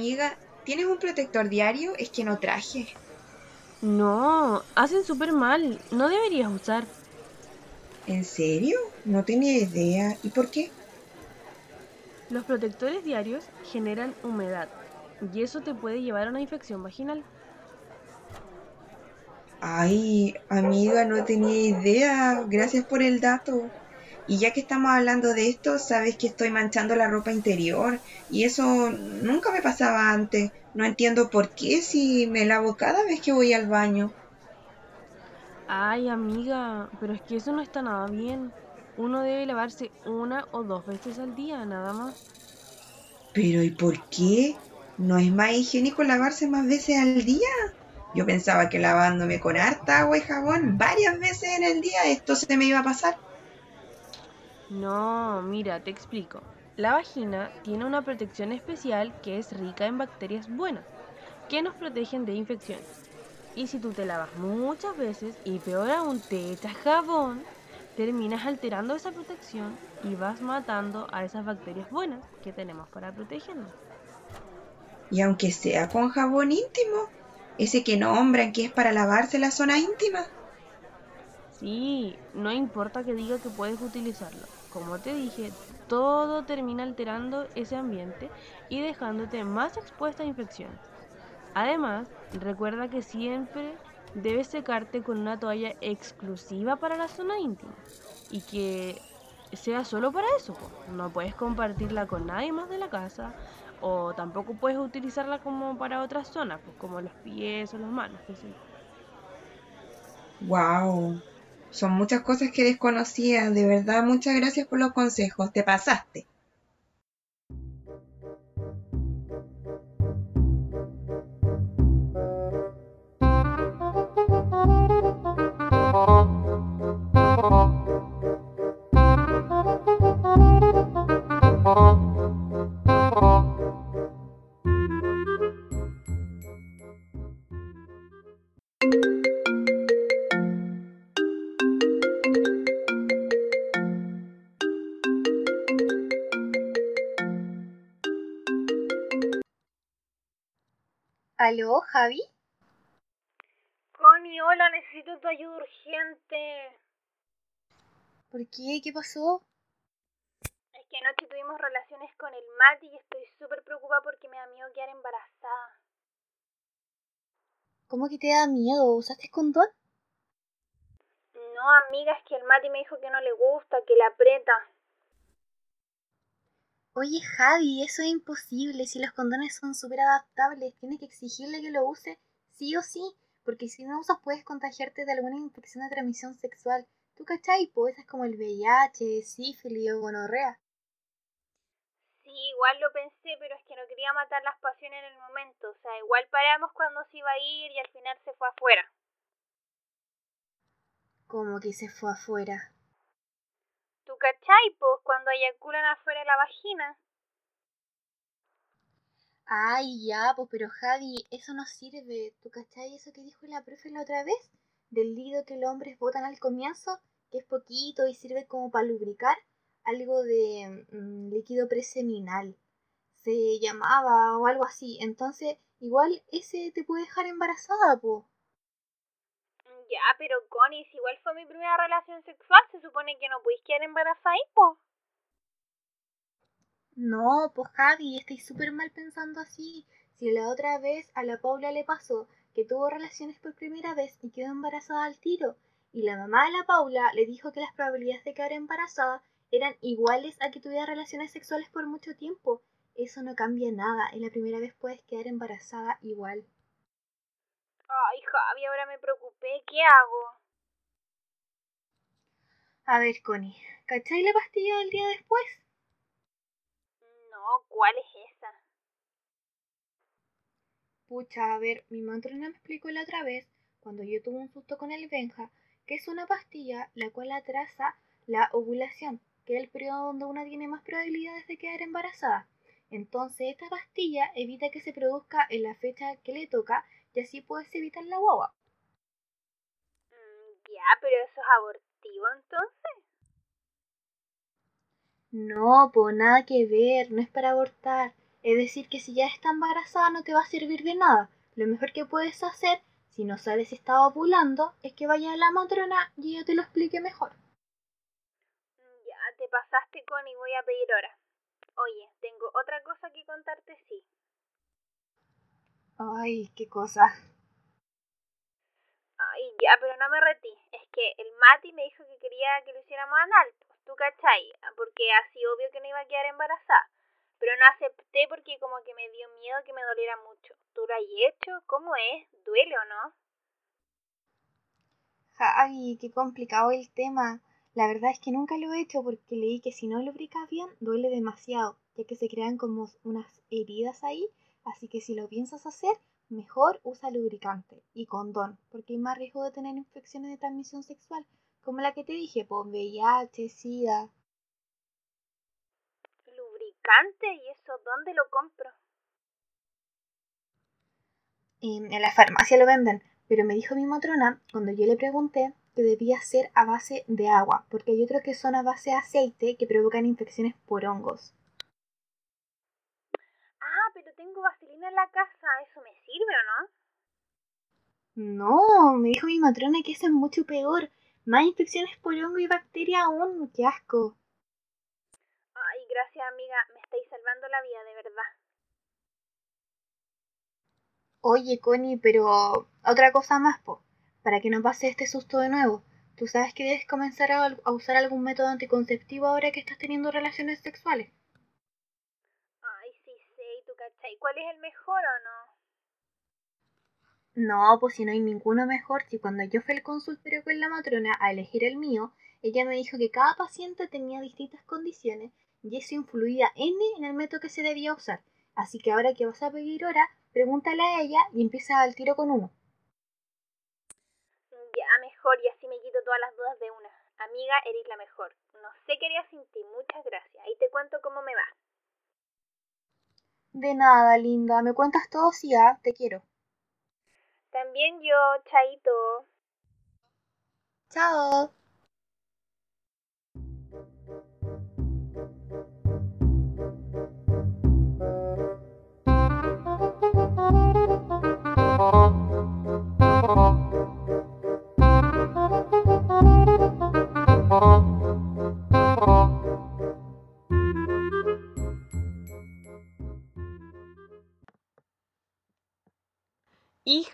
amiga, ¿tienes un protector diario? Es que no traje. No, hacen súper mal. No deberías usar. ¿En serio? No tenía idea. ¿Y por qué? Los protectores diarios generan humedad y eso te puede llevar a una infección vaginal. Ay, amiga, no tenía idea. Gracias por el dato. Y ya que estamos hablando de esto, sabes que estoy manchando la ropa interior y eso nunca me pasaba antes. No entiendo por qué si me lavo cada vez que voy al baño. Ay, amiga, pero es que eso no está nada bien. Uno debe lavarse una o dos veces al día, nada más. Pero ¿y por qué? ¿No es más higiénico lavarse más veces al día? Yo pensaba que lavándome con harta agua y jabón varias veces en el día esto se me iba a pasar. No, mira, te explico. La vagina tiene una protección especial que es rica en bacterias buenas, que nos protegen de infecciones. Y si tú te lavas muchas veces y peor aún te echas jabón, terminas alterando esa protección y vas matando a esas bacterias buenas que tenemos para protegernos. Y aunque sea con jabón íntimo, ese que nombran que es para lavarse la zona íntima. Sí, no importa que diga que puedes utilizarlo. Como te dije, todo termina alterando ese ambiente y dejándote más expuesta a infecciones. Además, recuerda que siempre debes secarte con una toalla exclusiva para la zona íntima y que sea solo para eso. No puedes compartirla con nadie más de la casa o tampoco puedes utilizarla como para otras zonas, pues como los pies o las manos. Wow, son muchas cosas que desconocía. De verdad, muchas gracias por los consejos. Te pasaste. ¿Aló, Javi? Connie, hola, necesito tu ayuda urgente. ¿Por qué? ¿Qué pasó? Es que anoche tuvimos relaciones con el Mati y estoy súper preocupada porque me da miedo quedar embarazada. ¿Cómo que te da miedo? ¿Usaste condón? No, amiga, es que el Mati me dijo que no le gusta, que la aprieta. Oye, Javi, eso es imposible. Si los condones son súper adaptables, tienes que exigirle que lo use sí o sí, porque si no usas puedes contagiarte de alguna infección de transmisión sexual. ¿Tú cachai? Pues es como el VIH, sífilis o gonorrea. Sí, igual lo pensé, pero es que no quería matar las pasiones en el momento. O sea, igual paramos cuando se iba a ir y al final se fue afuera. ¿Cómo que se fue afuera? ¿Tú cachai, pues, eyaculan afuera de la vagina? Ay, ya, pues, pero Javi, eso no sirve. ¿Tú cachai eso que dijo la profe la otra vez? Del líquido que los hombres botan al comienzo, que es poquito y sirve como para lubricar. Algo de mm, líquido preseminal. Se llamaba o algo así. Entonces, igual ese te puede dejar embarazada, po. Ya, pero Connie, si igual fue mi primera relación sexual, se supone que no podéis quedar embarazada ahí, po. No, pues Javi, estáis súper mal pensando así. Si la otra vez a la Paula le pasó que tuvo relaciones por primera vez y quedó embarazada al tiro, y la mamá de la Paula le dijo que las probabilidades de quedar embarazada eran iguales a que tuviera relaciones sexuales por mucho tiempo. Eso no cambia nada, y la primera vez puedes quedar embarazada igual. Ay, Javi, ahora me preocupé. ¿Qué hago? A ver, Connie, ¿cachai la pastilla del día después? No, ¿cuál es esa? Pucha, a ver, mi matrona me explicó la otra vez, cuando yo tuve un susto con el Benja, que es una pastilla la cual atrasa la ovulación, que es el periodo donde una tiene más probabilidades de quedar embarazada. Entonces, esta pastilla evita que se produzca en la fecha que le toca y así puedes evitar la guagua. Mm, ya, pero eso es abortivo entonces. No, pues nada que ver, no es para abortar. Es decir, que si ya está embarazada no te va a servir de nada. Lo mejor que puedes hacer, si no sabes si está ovulando, es que vayas a la matrona y ella te lo explique mejor. Ya, te pasaste con y voy a pedir hora. Oye, tengo otra cosa que contarte, sí. Ay, qué cosa. Ay, ya, pero no me retí. Es que el Mati me dijo que quería que lo hiciéramos anal, ¿tú cachai? Porque así obvio que no iba a quedar embarazada. Pero no acepté porque como que me dio miedo que me doliera mucho. ¿Tú lo has hecho? ¿Cómo es? ¿Duele o no? Ay, qué complicado el tema. La verdad es que nunca lo he hecho porque leí que si no lubricas bien duele demasiado, ya que se crean como unas heridas ahí. Así que si lo piensas hacer, mejor usa lubricante y condón, porque hay más riesgo de tener infecciones de transmisión sexual, como la que te dije, pues VIH, SIDA. ¿Lubricante? ¿Y eso dónde lo compro? en la farmacia lo venden, pero me dijo mi matrona, cuando yo le pregunté, que debía ser a base de agua, porque hay otros que son a base de aceite que provocan infecciones por hongos. Ah, pero tengo vaselina en la casa, ¿eso me sirve o no? No, me dijo mi matrona que eso es mucho peor. Más infecciones por hongo y bacteria aún, qué asco. Ay, gracias amiga, me estáis salvando la vida, de verdad. Oye, Connie, pero otra cosa más, po, para que no pase este susto de nuevo. ¿Tú sabes que debes comenzar a, a usar algún método anticonceptivo ahora que estás teniendo relaciones sexuales? Ay, sí sé, ¿y tú cachai? ¿Cuál es el mejor o no? No, pues si no hay ninguno mejor, si cuando yo fui al consultorio con la matrona a elegir el mío, ella me dijo que cada paciente tenía distintas condiciones y eso influía N en el método que se debía usar. Así que ahora que vas a pedir hora, pregúntale a ella y empieza al tiro con uno. Ya, mejor, y así me quito todas las dudas de una. Amiga, eres la mejor. No sé qué haría sin ti, muchas gracias. Ahí te cuento cómo me va. De nada, linda. Me cuentas todo si ya, te quiero. También yo, Chaito. Chao.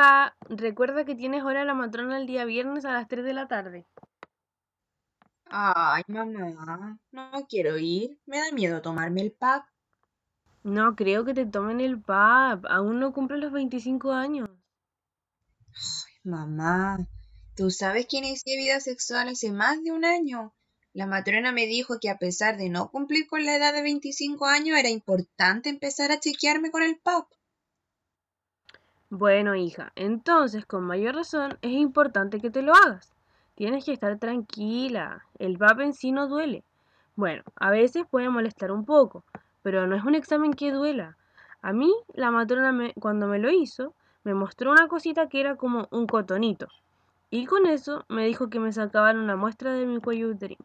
Hija, recuerda que tienes hora a la matrona el día viernes a las 3 de la tarde. Ay, mamá, no quiero ir. Me da miedo tomarme el pack. No creo que te tomen el PAP. Aún no cumple los 25 años. Mamá, tú sabes que inicié vida sexual hace más de un año. La matrona me dijo que a pesar de no cumplir con la edad de 25 años, era importante empezar a chequearme con el PAP. Bueno, hija, entonces con mayor razón es importante que te lo hagas. Tienes que estar tranquila. El PAP en sí no duele. Bueno, a veces puede molestar un poco, pero no es un examen que duela. A mí, la matrona me- cuando me lo hizo, me mostró una cosita que era como un cotonito. Y con eso me dijo que me sacaban una muestra de mi cuello uterino.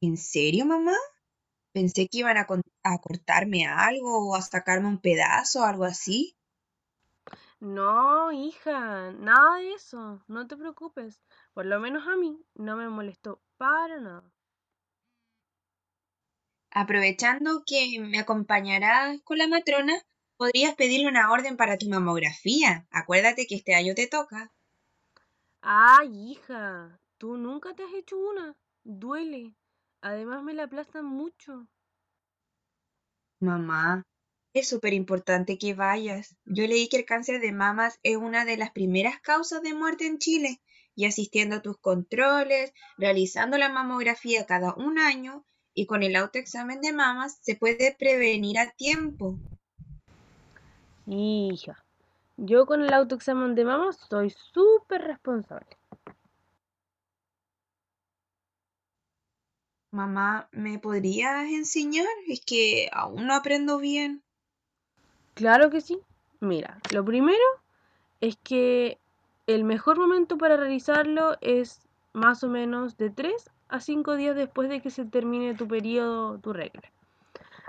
¿En serio, mamá? Pensé que iban a, con- a cortarme algo o a sacarme un pedazo o algo así. No, hija, nada de eso. No te preocupes. Por lo menos a mí no me molestó para nada. Aprovechando que me acompañarás con la matrona, podrías pedirle una orden para tu mamografía. Acuérdate que este año te toca. Ay, hija, tú nunca te has hecho una. Duele. Además me la aplastan mucho. Mamá, es súper importante que vayas. Yo leí que el cáncer de mamas es una de las primeras causas de muerte en Chile y asistiendo a tus controles, realizando la mamografía cada un año y con el autoexamen de mamas se puede prevenir a tiempo. Hija, yo con el autoexamen de mamá soy súper responsable. Mamá, ¿me podrías enseñar? Es que aún no aprendo bien. Claro que sí. Mira, lo primero es que el mejor momento para realizarlo es más o menos de 3 a 5 días después de que se termine tu periodo, tu regla.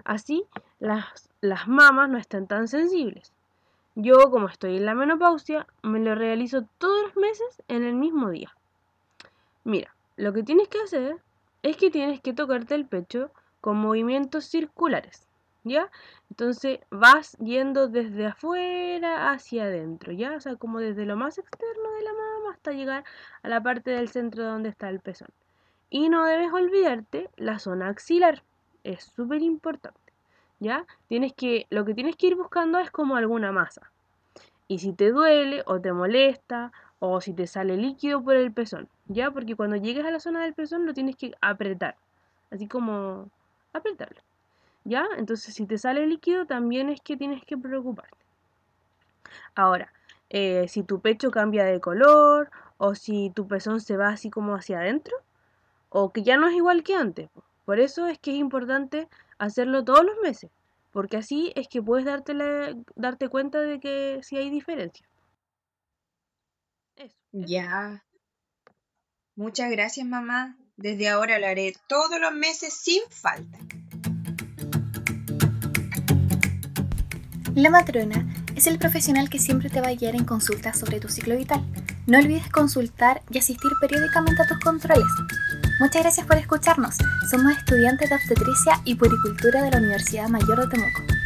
Así las, las mamas no están tan sensibles. Yo, como estoy en la menopausia, me lo realizo todos los meses en el mismo día. Mira, lo que tienes que hacer es que tienes que tocarte el pecho con movimientos circulares, ¿ya? Entonces vas yendo desde afuera hacia adentro, ¿ya? O sea, como desde lo más externo de la mama hasta llegar a la parte del centro donde está el pezón. Y no debes olvidarte la zona axilar, es súper importante, ¿ya? Tienes que, lo que tienes que ir buscando es como alguna masa. Y si te duele o te molesta o si te sale líquido por el pezón, ¿ya? Porque cuando llegues a la zona del pezón lo tienes que apretar, así como apretarlo, ¿ya? Entonces si te sale líquido también es que tienes que preocuparte. Ahora, eh, si tu pecho cambia de color o si tu pezón se va así como hacia adentro o que ya no es igual que antes. Por eso es que es importante hacerlo todos los meses, porque así es que puedes darte, darte cuenta de que si hay diferencia. Ya. Muchas gracias, mamá. Desde ahora lo haré todos los meses sin falta. La matrona es el profesional que siempre te va a guiar en consultas sobre tu ciclo vital. No olvides consultar y asistir periódicamente a tus controles. Muchas gracias por escucharnos. Somos estudiantes de obstetricia y puericultura de la Universidad Mayor de Temuco.